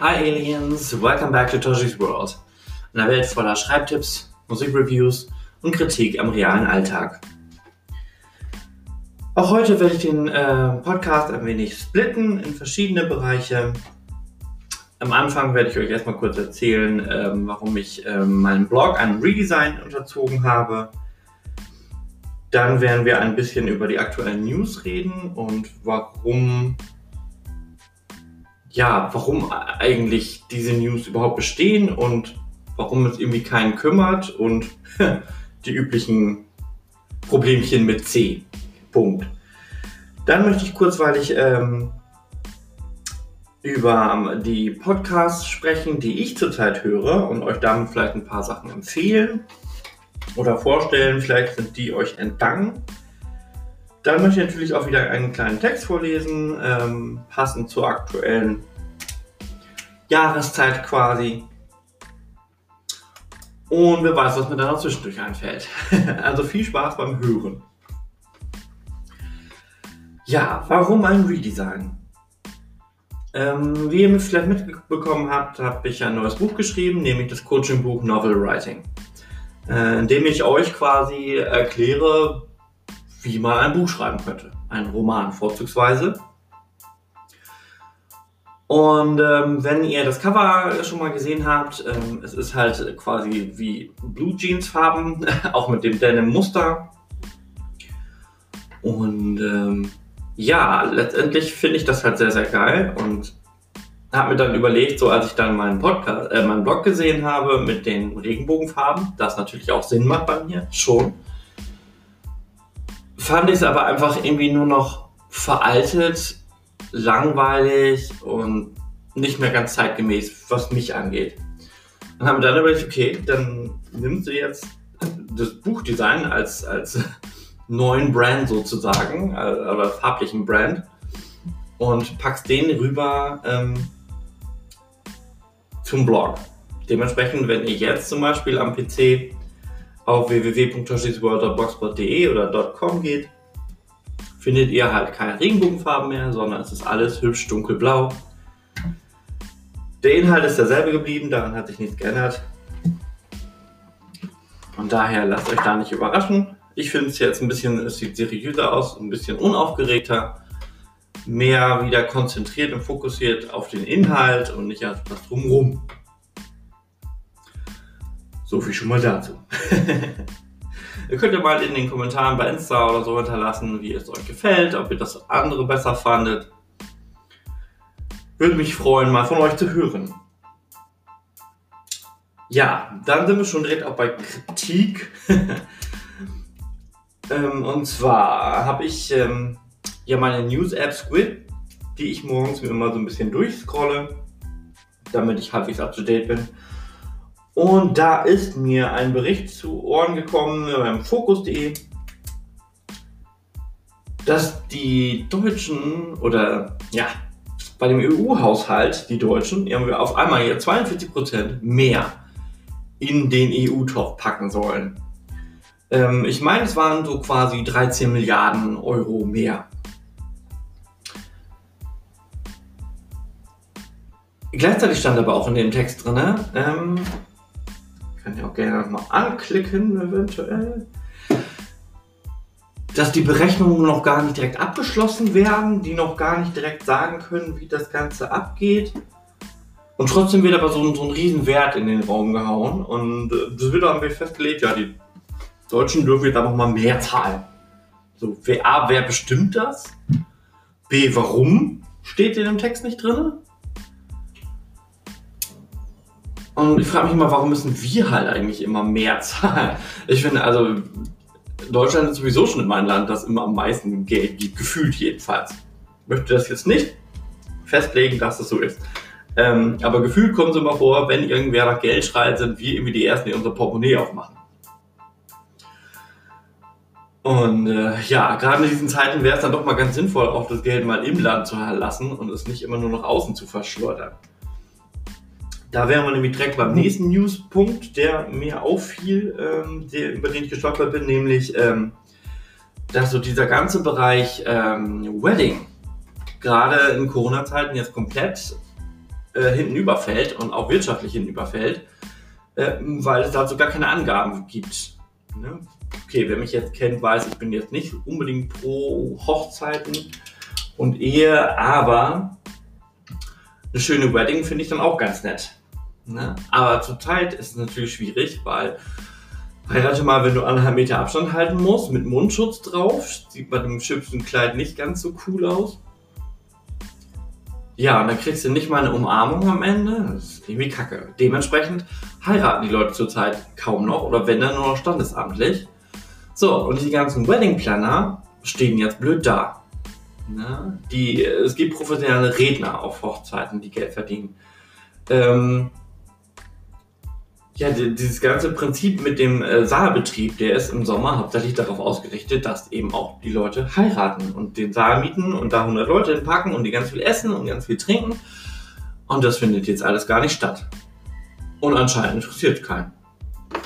Hi Aliens, welcome back to Toshi's World. Einer Welt voller Schreibtipps, Musikreviews und Kritik am realen Alltag. Auch heute werde ich den äh, Podcast ein wenig splitten in verschiedene Bereiche. Am Anfang werde ich euch erstmal kurz erzählen, ähm, warum ich ähm, meinen Blog einem Redesign unterzogen habe. Dann werden wir ein bisschen über die aktuellen News reden und warum ja, warum eigentlich diese News überhaupt bestehen und warum es irgendwie keinen kümmert und die üblichen Problemchen mit C. Punkt. Dann möchte ich kurzweilig ähm, über die Podcasts sprechen, die ich zurzeit höre und euch damit vielleicht ein paar Sachen empfehlen oder vorstellen. Vielleicht sind die euch entgangen. Dann möchte ich natürlich auch wieder einen kleinen Text vorlesen, ähm, passend zur aktuellen Jahreszeit quasi. Und wer weiß, was mir dann noch zwischendurch einfällt. also viel Spaß beim Hören. Ja, warum ein Redesign? Ähm, wie ihr vielleicht mitbekommen habt, habe ich ein neues Buch geschrieben, nämlich das Coaching-Buch Novel Writing, äh, in dem ich euch quasi erkläre, wie man ein Buch schreiben könnte. Ein Roman vorzugsweise. Und ähm, wenn ihr das Cover schon mal gesehen habt, ähm, es ist halt quasi wie Blue Jeans Farben, auch mit dem Denim Muster. Und ähm, ja, letztendlich finde ich das halt sehr, sehr geil und habe mir dann überlegt, so als ich dann meinen Podcast, äh, meinen Blog gesehen habe mit den Regenbogenfarben, das natürlich auch Sinn macht bei mir, schon fand ich es aber einfach irgendwie nur noch veraltet, langweilig und nicht mehr ganz zeitgemäß, was mich angeht. Dann haben wir dann überlegt, okay, dann nimmst du jetzt das Buchdesign als, als neuen Brand sozusagen, äh, oder farblichen Brand, und packst den rüber ähm, zum Blog. Dementsprechend, wenn ihr jetzt zum Beispiel am PC auf www.toshisworld.blogspot.de oder .com geht, findet ihr halt keine Regenbogenfarben mehr, sondern es ist alles hübsch dunkelblau. Der Inhalt ist derselbe geblieben, daran hat sich nichts geändert. Und daher lasst euch da nicht überraschen. Ich finde es jetzt ein bisschen, es sieht seriöser aus, ein bisschen unaufgeregter, mehr wieder konzentriert und fokussiert auf den Inhalt und nicht auf das Drumherum. So viel schon mal dazu. ihr könnt ja mal in den Kommentaren bei Insta oder so hinterlassen, wie es euch gefällt, ob ihr das andere besser fandet. Würde mich freuen, mal von euch zu hören. Ja, dann sind wir schon direkt auch bei Kritik. ähm, und zwar habe ich ähm, ja meine News-App Squid, die ich morgens mir immer so ein bisschen durchscrolle, damit ich halbwegs up to date bin. Und da ist mir ein Bericht zu Ohren gekommen beim Fokus.de, dass die Deutschen oder ja, bei dem EU-Haushalt, die Deutschen, irgendwie auf einmal hier 42% mehr in den EU-Topf packen sollen. Ähm, ich meine, es waren so quasi 13 Milliarden Euro mehr. Gleichzeitig stand aber auch in dem Text drin, ähm, ich auch gerne nochmal anklicken, eventuell. Dass die Berechnungen noch gar nicht direkt abgeschlossen werden, die noch gar nicht direkt sagen können, wie das Ganze abgeht. Und trotzdem wird aber so ein, so ein Riesenwert in den Raum gehauen. Und äh, wird dann festgelegt, ja, die Deutschen dürfen jetzt einfach mal mehr zahlen. So, A, wer bestimmt das? B, warum steht in dem Text nicht drin? Und ich frage mich immer, warum müssen wir halt eigentlich immer mehr zahlen? Ich finde, also Deutschland ist sowieso schon immer ein Land, das immer am meisten Geld gibt, gefühlt jedenfalls. Ich möchte das jetzt nicht festlegen, dass das so ist. Ähm, aber gefühlt kommt es immer vor, wenn irgendwer nach Geld schreit, sind wir irgendwie die Ersten, die unser Portemonnaie aufmachen. Und äh, ja, gerade in diesen Zeiten wäre es dann doch mal ganz sinnvoll, auch das Geld mal im Land zu lassen und es nicht immer nur nach außen zu verschleudern. Da wären wir nämlich direkt beim nächsten Newspunkt, der mir auffiel, ähm, der, über den ich gestolpert bin, nämlich, ähm, dass so dieser ganze Bereich ähm, Wedding gerade in Corona-Zeiten jetzt komplett äh, hinten überfällt und auch wirtschaftlich hinten überfällt, äh, weil es dazu gar keine Angaben gibt. Ne? Okay, wer mich jetzt kennt, weiß, ich bin jetzt nicht unbedingt pro Hochzeiten und Ehe, aber eine schöne Wedding finde ich dann auch ganz nett. Ne? Aber zurzeit ist es natürlich schwierig, weil heirate mal, wenn du anderthalb Meter Abstand halten musst, mit Mundschutz drauf, sieht bei dem schüpfenden Kleid nicht ganz so cool aus. Ja, und dann kriegst du nicht mal eine Umarmung am Ende. Das ist irgendwie kacke. Dementsprechend heiraten die Leute zurzeit kaum noch oder wenn dann nur noch standesamtlich. So, und die ganzen Wedding Planner stehen jetzt blöd da. Ne? Die, es gibt professionelle Redner auf Hochzeiten, die Geld verdienen. Ähm, ja, dieses ganze Prinzip mit dem äh, Saalbetrieb, der ist im Sommer hauptsächlich darauf ausgerichtet, dass eben auch die Leute heiraten und den Saal mieten und da 100 Leute hinpacken und die ganz viel essen und ganz viel trinken. Und das findet jetzt alles gar nicht statt. Und anscheinend interessiert keinen.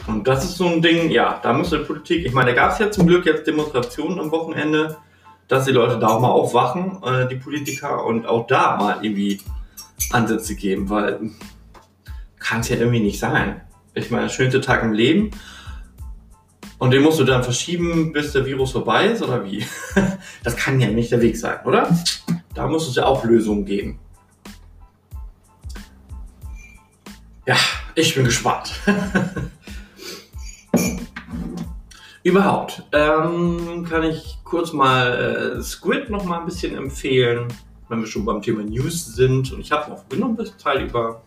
Und das ist so ein Ding, ja, da muss die Politik, ich meine, da gab es ja zum Glück jetzt Demonstrationen am Wochenende, dass die Leute da auch mal aufwachen, äh, die Politiker, und auch da mal irgendwie Ansätze geben, weil kann es ja irgendwie nicht sein ich meine, schönste Tag im Leben. Und den musst du dann verschieben, bis der Virus vorbei ist, oder wie? Das kann ja nicht der Weg sein, oder? Da muss es ja auch Lösungen geben. Ja, ich bin gespannt. Überhaupt ähm, kann ich kurz mal äh, Squid noch mal ein bisschen empfehlen, wenn wir schon beim Thema News sind. Und ich habe noch genommen das Teil über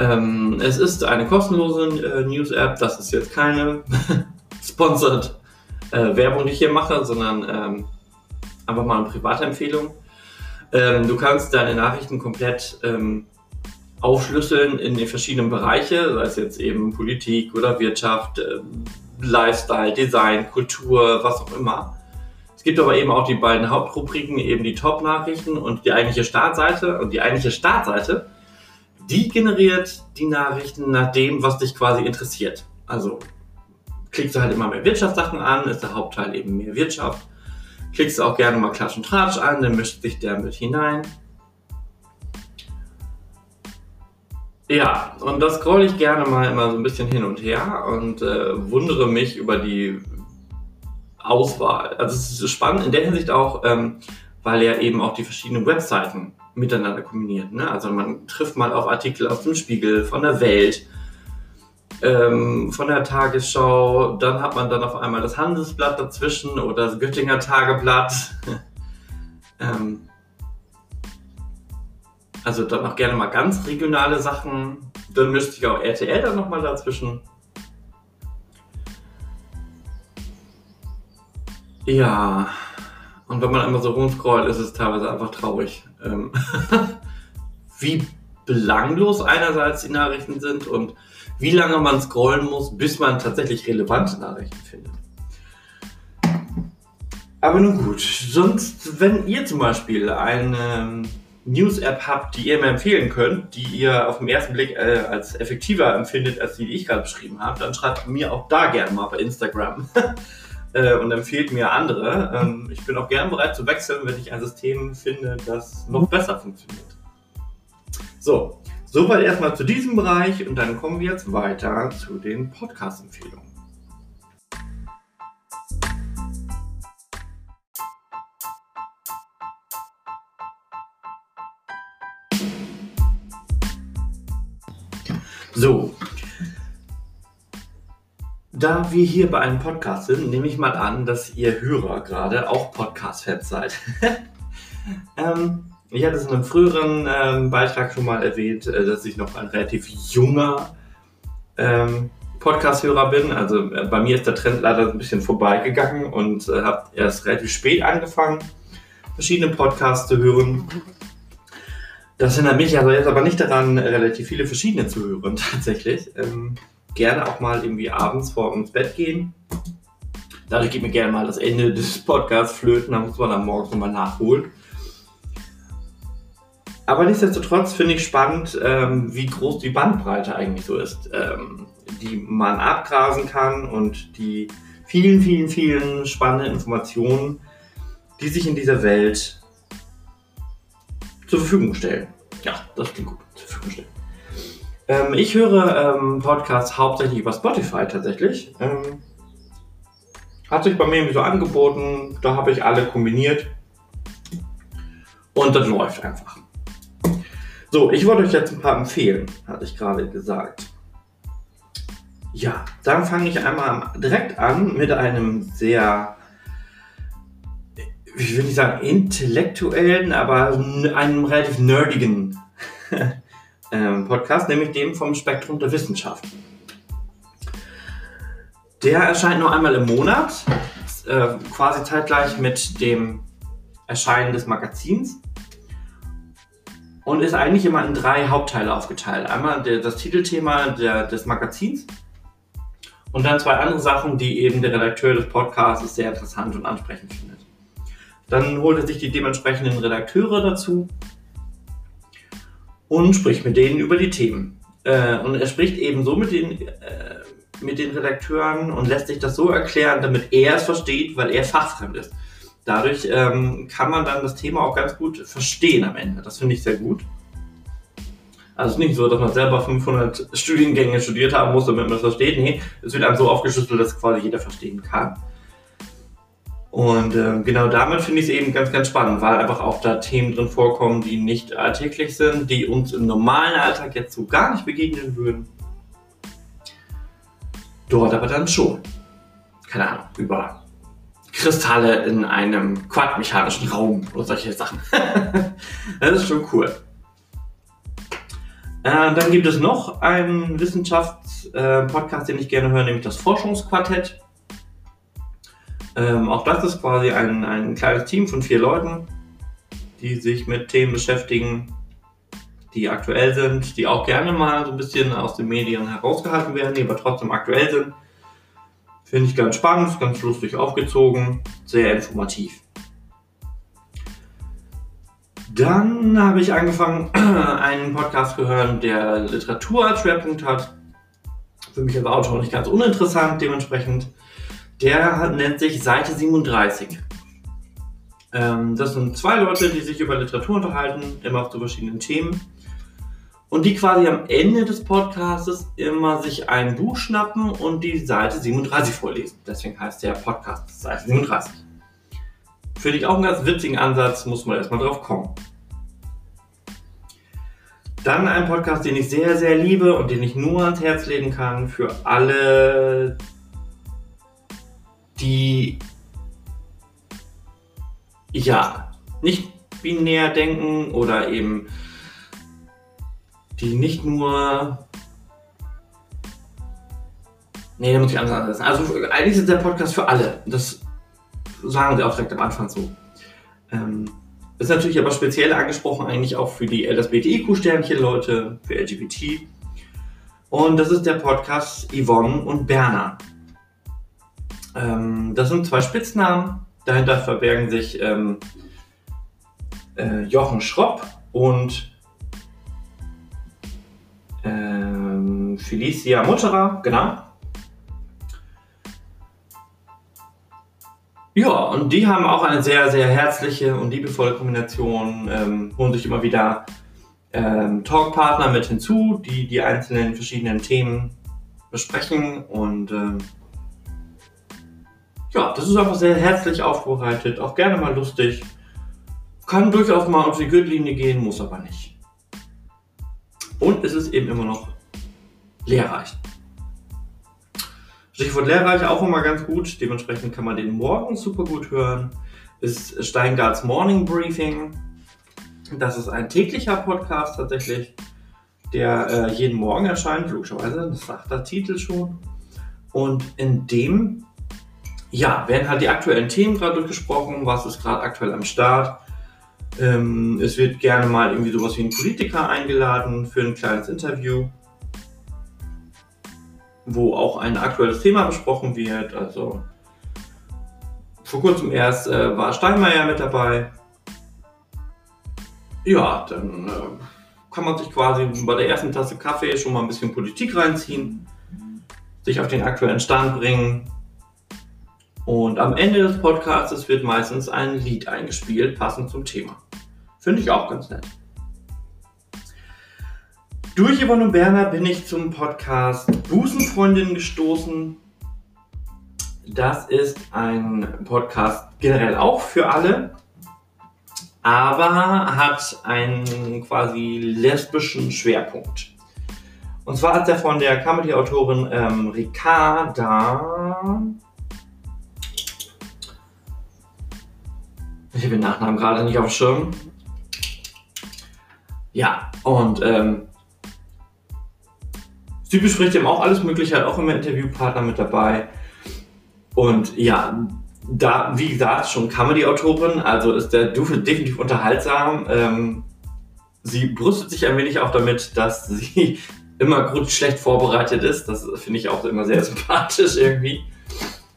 ähm, es ist eine kostenlose äh, News-App. Das ist jetzt keine sponsored äh, Werbung, die ich hier mache, sondern ähm, einfach mal eine private Empfehlung. Ähm, du kannst deine Nachrichten komplett ähm, aufschlüsseln in die verschiedenen Bereiche, sei es jetzt eben Politik oder Wirtschaft, äh, Lifestyle, Design, Kultur, was auch immer. Es gibt aber eben auch die beiden Hauptrubriken, eben die Top-Nachrichten und die eigentliche Startseite. Und die eigentliche Startseite die generiert die Nachrichten nach dem, was dich quasi interessiert. Also klickst du halt immer mehr Wirtschaftssachen an, ist der Hauptteil eben mehr Wirtschaft. Klickst du auch gerne mal Klatsch und Tratsch an, dann mischt sich der mit hinein. Ja, und das scroll ich gerne mal immer so ein bisschen hin und her und äh, wundere mich über die Auswahl. Also es ist spannend in der Hinsicht auch, ähm, weil ja eben auch die verschiedenen Webseiten miteinander kombiniert. Ne? Also man trifft mal auf Artikel aus dem Spiegel, von der Welt, ähm, von der Tagesschau, dann hat man dann auf einmal das Handelsblatt dazwischen oder das Göttinger Tageblatt. ähm, also dann auch gerne mal ganz regionale Sachen. Dann mischt sich auch RTL dann nochmal dazwischen. Ja, und wenn man einmal so rumscrollt, ist es teilweise einfach traurig, ähm, wie belanglos einerseits die Nachrichten sind und wie lange man scrollen muss, bis man tatsächlich relevante Nachrichten findet. Aber nun gut, sonst, wenn ihr zum Beispiel eine News-App habt, die ihr mir empfehlen könnt, die ihr auf den ersten Blick äh, als effektiver empfindet als die, die ich gerade beschrieben habe, dann schreibt mir auch da gerne mal bei Instagram. äh, und empfiehlt mir andere. Ähm, ich bin auch gern bereit zu wechseln, wenn ich ein System finde, das noch besser funktioniert. So, soweit erstmal zu diesem Bereich und dann kommen wir jetzt weiter zu den Podcast-Empfehlungen. So, da wir hier bei einem Podcast sind, nehme ich mal an, dass ihr Hörer gerade auch Podcast-Fans seid. ähm, ich hatte es in einem früheren ähm, Beitrag schon mal erwähnt, äh, dass ich noch ein relativ junger ähm, Podcast-Hörer bin. Also äh, bei mir ist der Trend leider ein bisschen vorbeigegangen und äh, habe erst relativ spät angefangen, verschiedene Podcasts zu hören. Das hindert mich also jetzt aber nicht daran, relativ viele verschiedene zu hören tatsächlich. Ähm, gerne auch mal irgendwie abends vor ins Bett gehen. Dadurch geht mir gerne mal das Ende des Podcasts flöten, da muss man dann morgens nochmal nachholen. Aber nichtsdestotrotz finde ich spannend, ähm, wie groß die Bandbreite eigentlich so ist, ähm, die man abgrasen kann und die vielen, vielen, vielen spannenden Informationen, die sich in dieser Welt zur Verfügung stellen. Ja, das klingt gut. Ähm, ich höre ähm, Podcasts hauptsächlich über Spotify tatsächlich. Ähm, hat sich bei mir irgendwie so angeboten, da habe ich alle kombiniert. Und das läuft einfach. So, ich wollte euch jetzt ein paar empfehlen, hatte ich gerade gesagt. Ja, dann fange ich einmal direkt an mit einem sehr, ich will nicht sagen intellektuellen, aber einem relativ nerdigen Podcast, nämlich dem vom Spektrum der Wissenschaft. Der erscheint nur einmal im Monat, äh, quasi zeitgleich mit dem Erscheinen des Magazins und ist eigentlich immer in drei Hauptteile aufgeteilt. Einmal das Titelthema des Magazins und dann zwei andere Sachen, die eben der Redakteur des Podcasts sehr interessant und ansprechend findet. Dann holt er sich die dementsprechenden Redakteure dazu und spricht mit denen über die Themen. Äh, und er spricht eben so mit den, äh, mit den Redakteuren und lässt sich das so erklären, damit er es versteht, weil er fachfremd ist. Dadurch ähm, kann man dann das Thema auch ganz gut verstehen am Ende. Das finde ich sehr gut. Also es ist nicht so, dass man selber 500 Studiengänge studiert haben muss, damit man das versteht. Nee, es wird einem so aufgeschlüsselt, dass quasi jeder verstehen kann. Und äh, genau damit finde ich es eben ganz, ganz spannend, weil einfach auch da Themen drin vorkommen, die nicht alltäglich sind, die uns im normalen Alltag jetzt so gar nicht begegnen würden. Dort aber dann schon. Keine Ahnung, über Kristalle in einem quantenmechanischen Raum oder solche Sachen. das ist schon cool. Äh, dann gibt es noch einen Wissenschaftspodcast, äh, den ich gerne höre, nämlich das Forschungsquartett. Ähm, auch das ist quasi ein, ein kleines Team von vier Leuten, die sich mit Themen beschäftigen, die aktuell sind, die auch gerne mal so ein bisschen aus den Medien herausgehalten werden, die aber trotzdem aktuell sind. Finde ich ganz spannend, ganz lustig aufgezogen, sehr informativ. Dann habe ich angefangen, einen Podcast zu hören, der Literatur als Schwerpunkt hat. Für mich als Autor nicht ganz uninteressant, dementsprechend. Der nennt sich Seite 37. Ähm, das sind zwei Leute, die sich über Literatur unterhalten, immer zu verschiedenen Themen. Und die quasi am Ende des Podcasts immer sich ein Buch schnappen und die Seite 37 vorlesen. Deswegen heißt der Podcast Seite 37. Finde ich auch einen ganz witzigen Ansatz, muss man erstmal drauf kommen. Dann ein Podcast, den ich sehr, sehr liebe und den ich nur ans Herz legen kann für alle, die ja nicht binär denken oder eben die nicht nur. Nee, da muss ich anders ansetzen. Also eigentlich ist der Podcast für alle. Das sagen sie auch direkt am Anfang so. Ähm, ist natürlich aber speziell angesprochen eigentlich auch für die LSBTIQ-Sternchen-Leute, für LGBT. Und das ist der Podcast Yvonne und Berner. Ähm, das sind zwei Spitznamen. Dahinter verbergen sich ähm, äh, Jochen Schropp und ähm, Felicia Mutterer, genau. Ja, und die haben auch eine sehr, sehr herzliche und liebevolle Kombination, ähm, holen sich immer wieder ähm, Talkpartner mit hinzu, die die einzelnen verschiedenen Themen besprechen und ähm, ja, das ist einfach sehr herzlich aufbereitet, auch gerne mal lustig. Kann durchaus mal auf die Gürtellinie gehen, muss aber nicht. Und es ist eben immer noch lehrreich. Stichwort lehrreich auch immer ganz gut. Dementsprechend kann man den morgen super gut hören. Ist Steingarts Morning Briefing. Das ist ein täglicher Podcast tatsächlich, der äh, jeden Morgen erscheint, logischerweise. Das sagt der Titel schon. Und in dem ja, werden halt die aktuellen Themen gerade durchgesprochen. Was ist gerade aktuell am Start? Ähm, es wird gerne mal irgendwie sowas wie ein Politiker eingeladen für ein kleines Interview, wo auch ein aktuelles Thema besprochen wird. Also vor kurzem erst äh, war Steinmeier mit dabei. Ja, dann äh, kann man sich quasi bei der ersten Tasse Kaffee schon mal ein bisschen Politik reinziehen, sich auf den aktuellen Stand bringen und am Ende des Podcasts wird meistens ein Lied eingespielt, passend zum Thema. Finde ich auch ganz nett. Durch Yvonne und Berner bin ich zum Podcast Busenfreundin gestoßen. Das ist ein Podcast generell auch für alle, aber hat einen quasi lesbischen Schwerpunkt. Und zwar ist er von der Comedy-Autorin ähm, Ricarda. Ich habe den Nachnamen gerade nicht auf dem Schirm. Ja, und ähm, sie bespricht eben auch alles Mögliche, hat auch immer Interviewpartner mit dabei. Und ja, da, wie gesagt, schon Comedy-Autorin, also ist der Dufe definitiv unterhaltsam. Ähm, sie brüstet sich ein wenig auch damit, dass sie immer gut schlecht vorbereitet ist. Das finde ich auch immer sehr sympathisch irgendwie.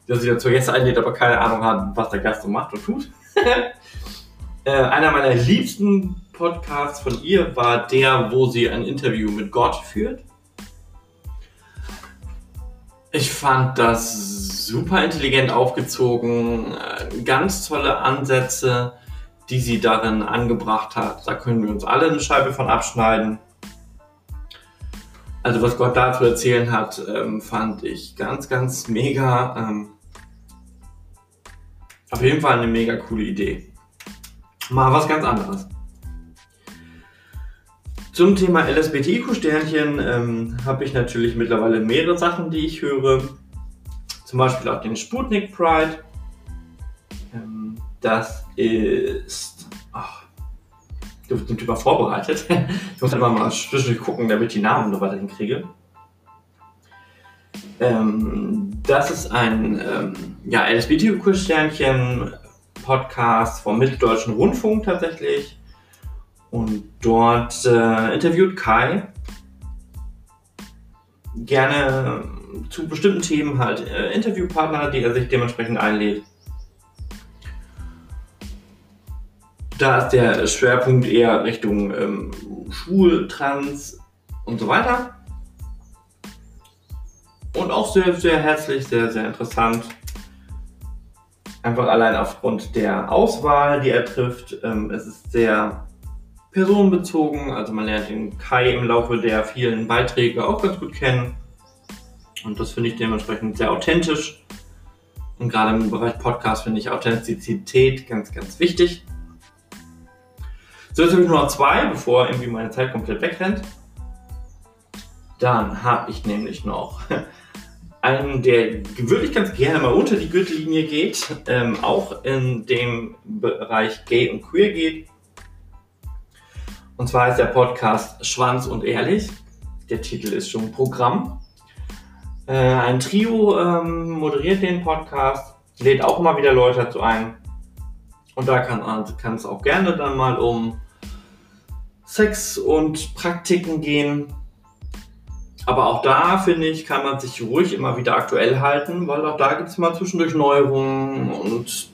Dass sie dazu Gäste einlädt, aber keine Ahnung hat, was der Gast so macht und tut. äh, einer meiner liebsten Podcasts von ihr war der, wo sie ein Interview mit Gott führt. Ich fand das super intelligent aufgezogen, äh, ganz tolle Ansätze, die sie darin angebracht hat. Da können wir uns alle eine Scheibe von abschneiden. Also was Gott da zu erzählen hat, ähm, fand ich ganz, ganz mega. Auf jeden Fall eine mega coole Idee. Mal was ganz anderes. Zum Thema LSBTQ-Sternchen ähm, habe ich natürlich mittlerweile mehrere Sachen, die ich höre. Zum Beispiel auch den Sputnik Pride. Ähm, das ist. Ach, du bist Typ vorbereitet. ich muss einfach mal zwischendurch gucken, damit ich die Namen noch weiter hinkriege. Ähm, das ist ein ähm, ja, LSBTQ-Sternchen-Podcast vom Mitteldeutschen Rundfunk tatsächlich. Und dort äh, interviewt Kai gerne zu bestimmten Themen halt äh, Interviewpartner, die er sich dementsprechend einlädt. Da ist der Schwerpunkt eher Richtung ähm, Schwul, Trans und so weiter. Und auch sehr, sehr herzlich, sehr, sehr interessant. Einfach allein aufgrund der Auswahl, die er trifft. Ähm, es ist sehr personenbezogen. Also man lernt den Kai im Laufe der vielen Beiträge auch ganz gut kennen. Und das finde ich dementsprechend sehr authentisch. Und gerade im Bereich Podcast finde ich Authentizität ganz, ganz wichtig. So, jetzt habe ich nur noch zwei, bevor irgendwie meine Zeit komplett wegrennt. Dann habe ich nämlich noch einen, der wirklich ganz gerne mal unter die Gürtellinie geht, ähm, auch in dem Bereich Gay und Queer geht. Und zwar ist der Podcast Schwanz und Ehrlich. Der Titel ist schon Programm. Äh, ein Trio ähm, moderiert den Podcast, lädt auch mal wieder Leute dazu ein. Und da kann es auch gerne dann mal um Sex und Praktiken gehen. Aber auch da, finde ich, kann man sich ruhig immer wieder aktuell halten, weil auch da gibt es mal zwischendurch Neuerungen und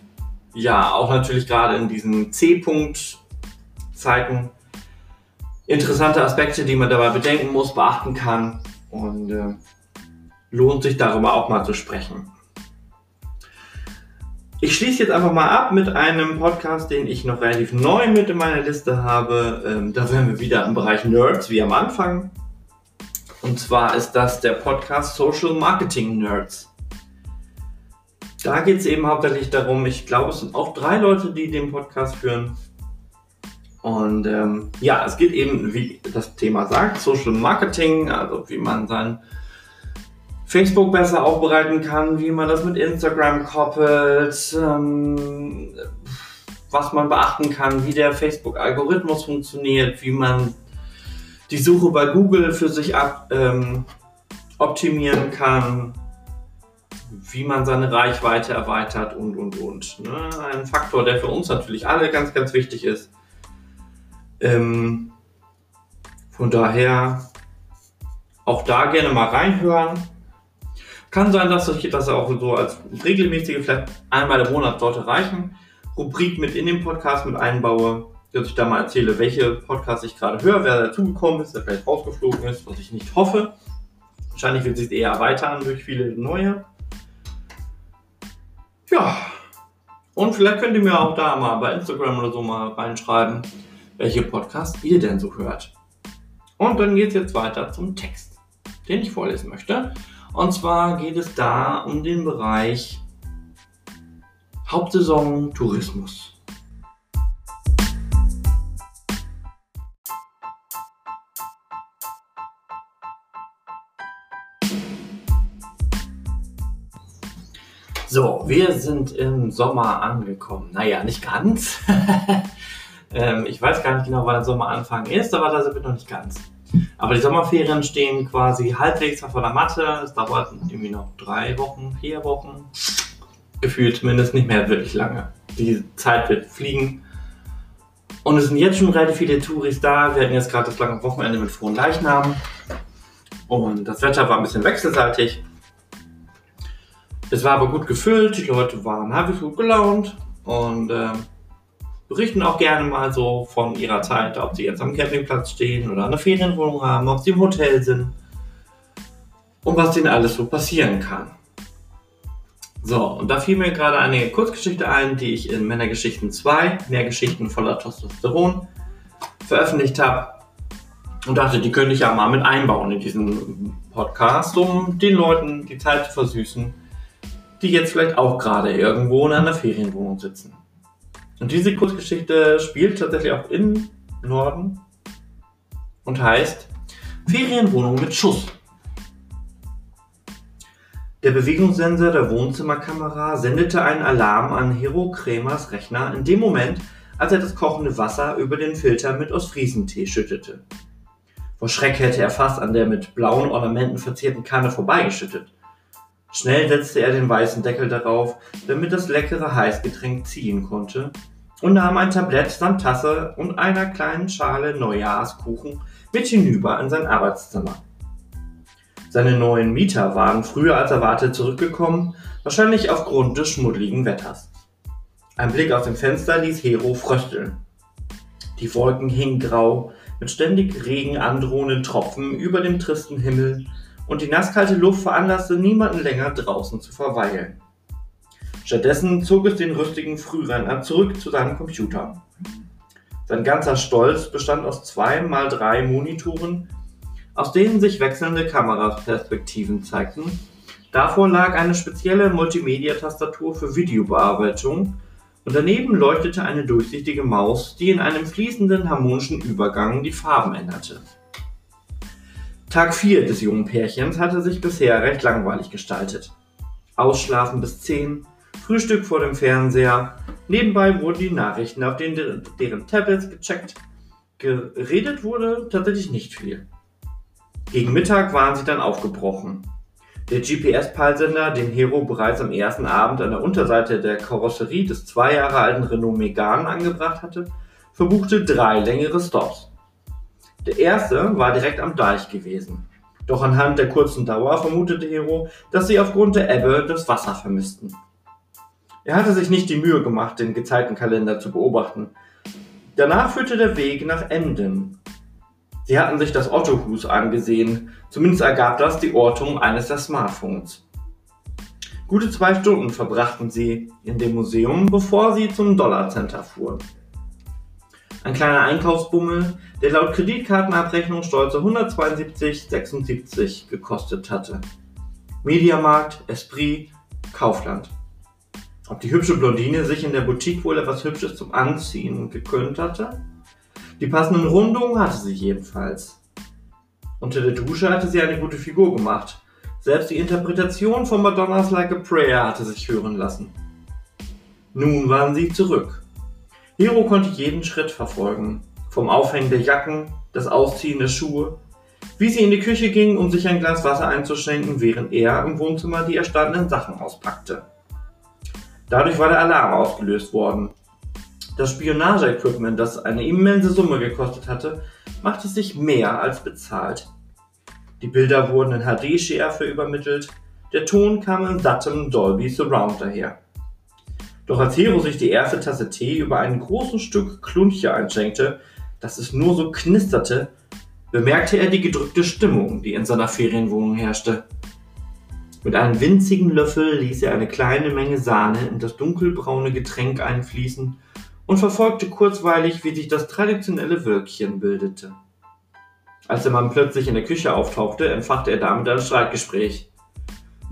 ja, auch natürlich gerade in diesen C-Punkt-Zeiten interessante Aspekte, die man dabei bedenken muss, beachten kann und äh, lohnt sich darüber auch mal zu sprechen. Ich schließe jetzt einfach mal ab mit einem Podcast, den ich noch relativ neu mit in meiner Liste habe. Ähm, da wären wir wieder im Bereich Nerds wie am Anfang. Und zwar ist das der Podcast Social Marketing Nerds. Da geht es eben hauptsächlich darum, ich glaube, es sind auch drei Leute, die den Podcast führen. Und ähm, ja, es geht eben, wie das Thema sagt, Social Marketing, also wie man sein Facebook besser aufbereiten kann, wie man das mit Instagram koppelt, ähm, was man beachten kann, wie der Facebook-Algorithmus funktioniert, wie man die Suche bei Google für sich ab, ähm, optimieren kann, wie man seine Reichweite erweitert und, und, und. Ne? Ein Faktor, der für uns natürlich alle ganz, ganz wichtig ist. Ähm, von daher auch da gerne mal reinhören. Kann sein, dass ich das auch so als regelmäßige, vielleicht einmal im Monat sollte reichen, Rubrik mit in den Podcast mit einbaue, dass ich da mal erzähle, welche Podcasts ich gerade höre, wer dazugekommen ist, der vielleicht rausgeflogen ist, was ich nicht hoffe. Wahrscheinlich wird sich eher erweitern durch viele neue. Ja. Und vielleicht könnt ihr mir auch da mal bei Instagram oder so mal reinschreiben, welche Podcasts ihr denn so hört. Und dann geht es jetzt weiter zum Text, den ich vorlesen möchte. Und zwar geht es da um den Bereich Hauptsaison Tourismus. Wir sind im Sommer angekommen. Naja, nicht ganz. ähm, ich weiß gar nicht genau, wann der Sommeranfang ist, aber da sind wir noch nicht ganz. Aber die Sommerferien stehen quasi halbwegs vor der Matte. Es dauert irgendwie noch drei Wochen, vier Wochen. Gefühlt zumindest nicht mehr wirklich lange. Die Zeit wird fliegen. Und es sind jetzt schon relativ viele Touris da. Wir hatten jetzt gerade das lange Wochenende mit frohen Leichnamen. Und das Wetter war ein bisschen wechselseitig. Es war aber gut gefüllt, die Leute waren halbwegs gut gelaunt und äh, berichten auch gerne mal so von ihrer Zeit, ob sie jetzt am Campingplatz stehen oder eine Ferienwohnung haben, ob sie im Hotel sind und was denen alles so passieren kann. So, und da fiel mir gerade eine Kurzgeschichte ein, die ich in Männergeschichten 2, mehr Geschichten voller Testosteron, veröffentlicht habe und dachte, die könnte ich ja mal mit einbauen in diesen Podcast, um den Leuten die Zeit zu versüßen, die jetzt vielleicht auch gerade irgendwo in einer Ferienwohnung sitzen. Und diese Kurzgeschichte spielt tatsächlich auch im Norden und heißt Ferienwohnung mit Schuss. Der Bewegungssensor der Wohnzimmerkamera sendete einen Alarm an Hero Kremers Rechner in dem Moment, als er das kochende Wasser über den Filter mit Ostfriesentee schüttete. Vor Schreck hätte er fast an der mit blauen Ornamenten verzierten Kanne vorbeigeschüttet. Schnell setzte er den weißen Deckel darauf, damit das leckere Heißgetränk ziehen konnte, und nahm ein Tablett samt Tasse und einer kleinen Schale Neujahrskuchen mit hinüber in sein Arbeitszimmer. Seine neuen Mieter waren früher als erwartet zurückgekommen, wahrscheinlich aufgrund des schmuddeligen Wetters. Ein Blick aus dem Fenster ließ Hero frösteln. Die Wolken hingen grau, mit ständig Regen androhenden Tropfen über dem tristen Himmel und die nasskalte Luft veranlasste niemanden länger draußen zu verweilen. Stattdessen zog es den rüstigen Frührenner zurück zu seinem Computer. Sein ganzer Stolz bestand aus zwei mal drei Monitoren, aus denen sich wechselnde Kameraperspektiven zeigten. Davor lag eine spezielle Multimedia-Tastatur für Videobearbeitung und daneben leuchtete eine durchsichtige Maus, die in einem fließenden harmonischen Übergang die Farben änderte. Tag 4 des jungen Pärchens hatte sich bisher recht langweilig gestaltet. Ausschlafen bis 10, Frühstück vor dem Fernseher, nebenbei wurden die Nachrichten auf den, deren Tablets gecheckt. Geredet wurde tatsächlich nicht viel. Gegen Mittag waren sie dann aufgebrochen. Der GPS-Peilsender, den Hero bereits am ersten Abend an der Unterseite der Karosserie des zwei Jahre alten Renault Megane angebracht hatte, verbuchte drei längere Stops. Der erste war direkt am Deich gewesen. Doch anhand der kurzen Dauer vermutete Hero, dass sie aufgrund der Ebbe das Wasser vermissten. Er hatte sich nicht die Mühe gemacht, den Gezeitenkalender zu beobachten. Danach führte der Weg nach Emden. Sie hatten sich das Ottohus angesehen, zumindest ergab das die Ortung eines der Smartphones. Gute zwei Stunden verbrachten sie in dem Museum, bevor sie zum Dollar Center fuhren. Ein kleiner Einkaufsbummel, der laut Kreditkartenabrechnung stolze 172,76 gekostet hatte. Mediamarkt, Esprit, Kaufland. Ob die hübsche Blondine sich in der Boutique wohl etwas Hübsches zum Anziehen gekönnt hatte? Die passenden Rundungen hatte sie jedenfalls. Unter der Dusche hatte sie eine gute Figur gemacht. Selbst die Interpretation von Madonna's Like a Prayer hatte sich hören lassen. Nun waren sie zurück. Hero konnte jeden Schritt verfolgen. Vom Aufhängen der Jacken, das Ausziehen der Schuhe, wie sie in die Küche ging, um sich ein Glas Wasser einzuschenken, während er im Wohnzimmer die erstandenen Sachen auspackte. Dadurch war der Alarm ausgelöst worden. Das Spionage-Equipment, das eine immense Summe gekostet hatte, machte sich mehr als bezahlt. Die Bilder wurden in HD-Schärfe übermittelt, der Ton kam in sattem Dolby Surround daher. Doch als Hero sich die erste Tasse Tee über ein großes Stück Klunche einschenkte, dass es nur so knisterte, bemerkte er die gedrückte Stimmung, die in seiner Ferienwohnung herrschte. Mit einem winzigen Löffel ließ er eine kleine Menge Sahne in das dunkelbraune Getränk einfließen und verfolgte kurzweilig, wie sich das traditionelle Wölkchen bildete. Als der Mann plötzlich in der Küche auftauchte, entfachte er damit ein Streitgespräch.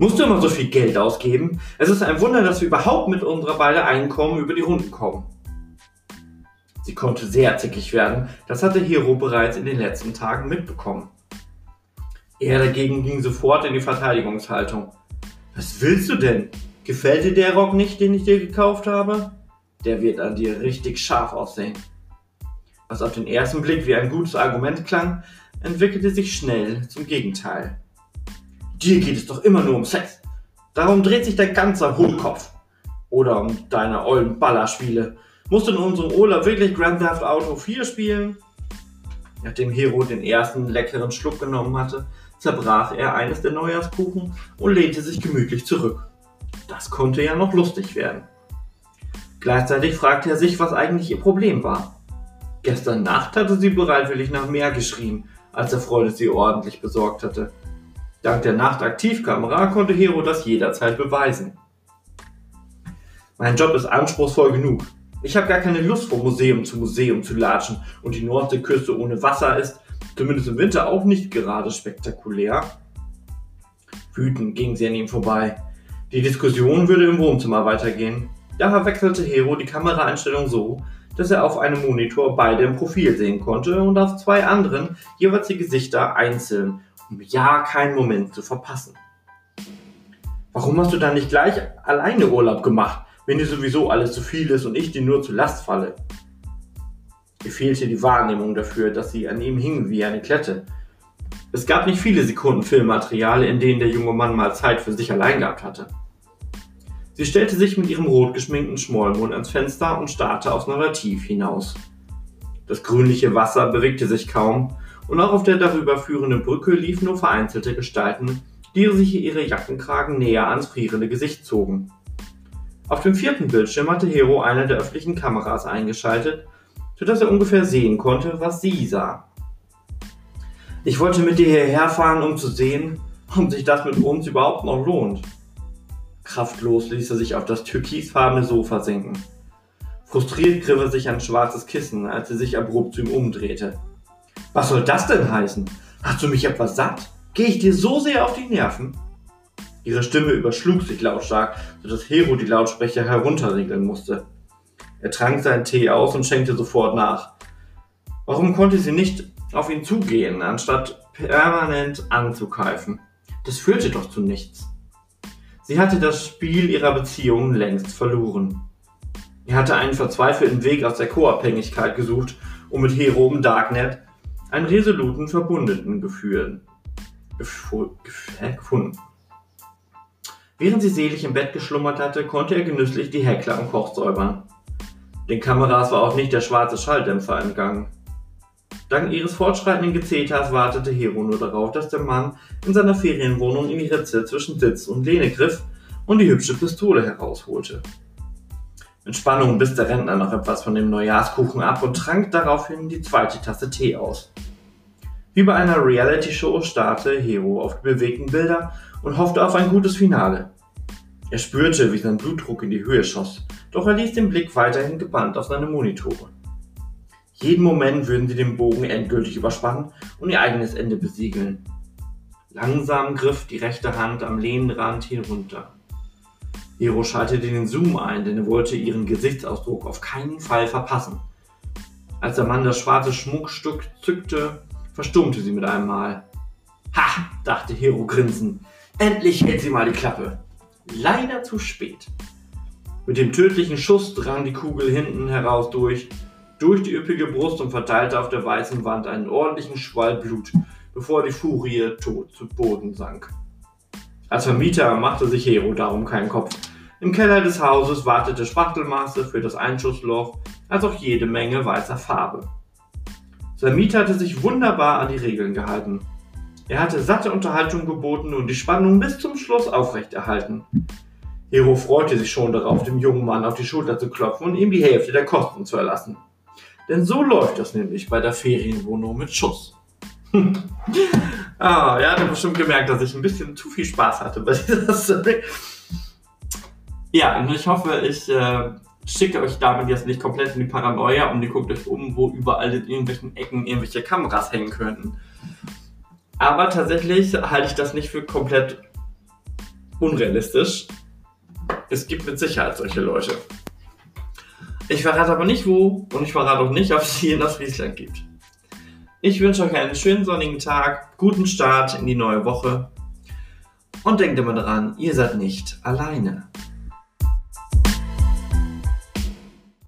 Musst du immer so viel Geld ausgeben? Es ist ein Wunder, dass wir überhaupt mit unserer beiden Einkommen über die Runden kommen. Sie konnte sehr zickig werden, das hatte Hiro bereits in den letzten Tagen mitbekommen. Er dagegen ging sofort in die Verteidigungshaltung. Was willst du denn? Gefällt dir der Rock nicht, den ich dir gekauft habe? Der wird an dir richtig scharf aussehen. Was auf den ersten Blick wie ein gutes Argument klang, entwickelte sich schnell zum Gegenteil. Dir geht es doch immer nur um Sex. Darum dreht sich dein ganzer Hohlkopf. Oder um deine ollen Ballerspiele. Musst du in unserem Urlaub wirklich Grand Theft Auto 4 spielen? Nachdem Hero den ersten leckeren Schluck genommen hatte, zerbrach er eines der Neujahrskuchen und lehnte sich gemütlich zurück. Das konnte ja noch lustig werden. Gleichzeitig fragte er sich, was eigentlich ihr Problem war. Gestern Nacht hatte sie bereitwillig nach mehr geschrien, als der Freund sie ordentlich besorgt hatte. Dank der Nachtaktivkamera konnte Hero das jederzeit beweisen. Mein Job ist anspruchsvoll genug. Ich habe gar keine Lust, vom Museum zu Museum zu latschen und die Nordseeküste ohne Wasser ist, zumindest im Winter, auch nicht gerade spektakulär. Wütend ging sie an ihm vorbei. Die Diskussion würde im Wohnzimmer weitergehen. Daher wechselte Hero die Kameraeinstellung so, dass er auf einem Monitor beide im Profil sehen konnte und auf zwei anderen jeweils die Gesichter einzeln, um ja keinen Moment zu verpassen. Warum hast du dann nicht gleich alleine Urlaub gemacht, wenn dir sowieso alles zu viel ist und ich dir nur zu Last falle? Ihr fehlte die Wahrnehmung dafür, dass sie an ihm hing wie eine Klette. Es gab nicht viele Sekunden Filmmaterial, in denen der junge Mann mal Zeit für sich allein gehabt hatte. Sie stellte sich mit ihrem rot geschminkten Schmollmund ans Fenster und starrte aufs Narrativ hinaus. Das grünliche Wasser bewegte sich kaum, und auch auf der darüber führenden Brücke liefen nur vereinzelte Gestalten, die sich ihre Jackenkragen näher ans frierende Gesicht zogen. Auf dem vierten Bildschirm hatte Hero eine der öffentlichen Kameras eingeschaltet, sodass er ungefähr sehen konnte, was sie sah. Ich wollte mit dir hierher fahren, um zu sehen, ob sich das mit uns überhaupt noch lohnt. Kraftlos ließ er sich auf das türkisfarbene Sofa sinken. Frustriert griff er sich ein schwarzes Kissen, als sie sich abrupt zu ihm umdrehte. Was soll das denn heißen? Hast du mich etwas satt? Gehe ich dir so sehr auf die Nerven? Ihre Stimme überschlug sich lautstark, sodass Hero die Lautsprecher herunterregeln musste. Er trank seinen Tee aus und schenkte sofort nach. Warum konnte sie nicht auf ihn zugehen, anstatt permanent anzukeifen? Das führte doch zu nichts. Sie hatte das Spiel ihrer Beziehung längst verloren. Er hatte einen verzweifelten Weg aus der Co-Abhängigkeit gesucht und mit Hero im Darknet einen resoluten Verbündeten geführt, gefunden. Während sie selig im Bett geschlummert hatte, konnte er genüsslich die Heckler am Koch säubern. Den Kameras war auch nicht der schwarze Schalldämpfer entgangen. Dank ihres fortschreitenden Gezeters wartete Hero nur darauf, dass der Mann in seiner Ferienwohnung in die Ritze zwischen Sitz und Lehne griff und die hübsche Pistole herausholte. Mit Spannung biss der Rentner noch etwas von dem Neujahrskuchen ab und trank daraufhin die zweite Tasse Tee aus. Wie bei einer Reality-Show starrte Hero auf die bewegten Bilder und hoffte auf ein gutes Finale. Er spürte, wie sein Blutdruck in die Höhe schoss, doch er ließ den Blick weiterhin gebannt auf seine Monitore. Jeden Moment würden sie den Bogen endgültig überspannen und ihr eigenes Ende besiegeln. Langsam griff die rechte Hand am Lehnenrand hinunter. Hero schaltete den Zoom ein, denn er wollte ihren Gesichtsausdruck auf keinen Fall verpassen. Als der Mann das schwarze Schmuckstück zückte, verstummte sie mit einem Mal. Ha, dachte Hero grinsend. Endlich hält sie mal die Klappe. Leider zu spät. Mit dem tödlichen Schuss drang die Kugel hinten heraus durch durch die üppige Brust und verteilte auf der weißen Wand einen ordentlichen Schwall Blut, bevor die Furie tot zu Boden sank. Als Vermieter machte sich Hero darum keinen Kopf. Im Keller des Hauses wartete Spachtelmaße für das Einschussloch, als auch jede Menge weißer Farbe. Sein Mieter hatte sich wunderbar an die Regeln gehalten. Er hatte satte Unterhaltung geboten und die Spannung bis zum Schluss aufrechterhalten. Hero freute sich schon darauf, dem jungen Mann auf die Schulter zu klopfen und ihm die Hälfte der Kosten zu erlassen. Denn so läuft das nämlich bei der Ferienwohnung mit Schuss. ah, ja, hat bestimmt gemerkt, dass ich ein bisschen zu viel Spaß hatte bei dieser Story. Ja, und ich hoffe, ich äh, schicke euch damit jetzt nicht komplett in die Paranoia und ihr guckt euch um, wo überall in irgendwelchen Ecken irgendwelche Kameras hängen könnten. Aber tatsächlich halte ich das nicht für komplett unrealistisch. Es gibt mit Sicherheit solche Leute. Ich verrate aber nicht wo und ich verrate auch nicht, ob es hier in das Friesland gibt. Ich wünsche euch einen schönen sonnigen Tag, guten Start in die neue Woche und denkt immer daran, ihr seid nicht alleine.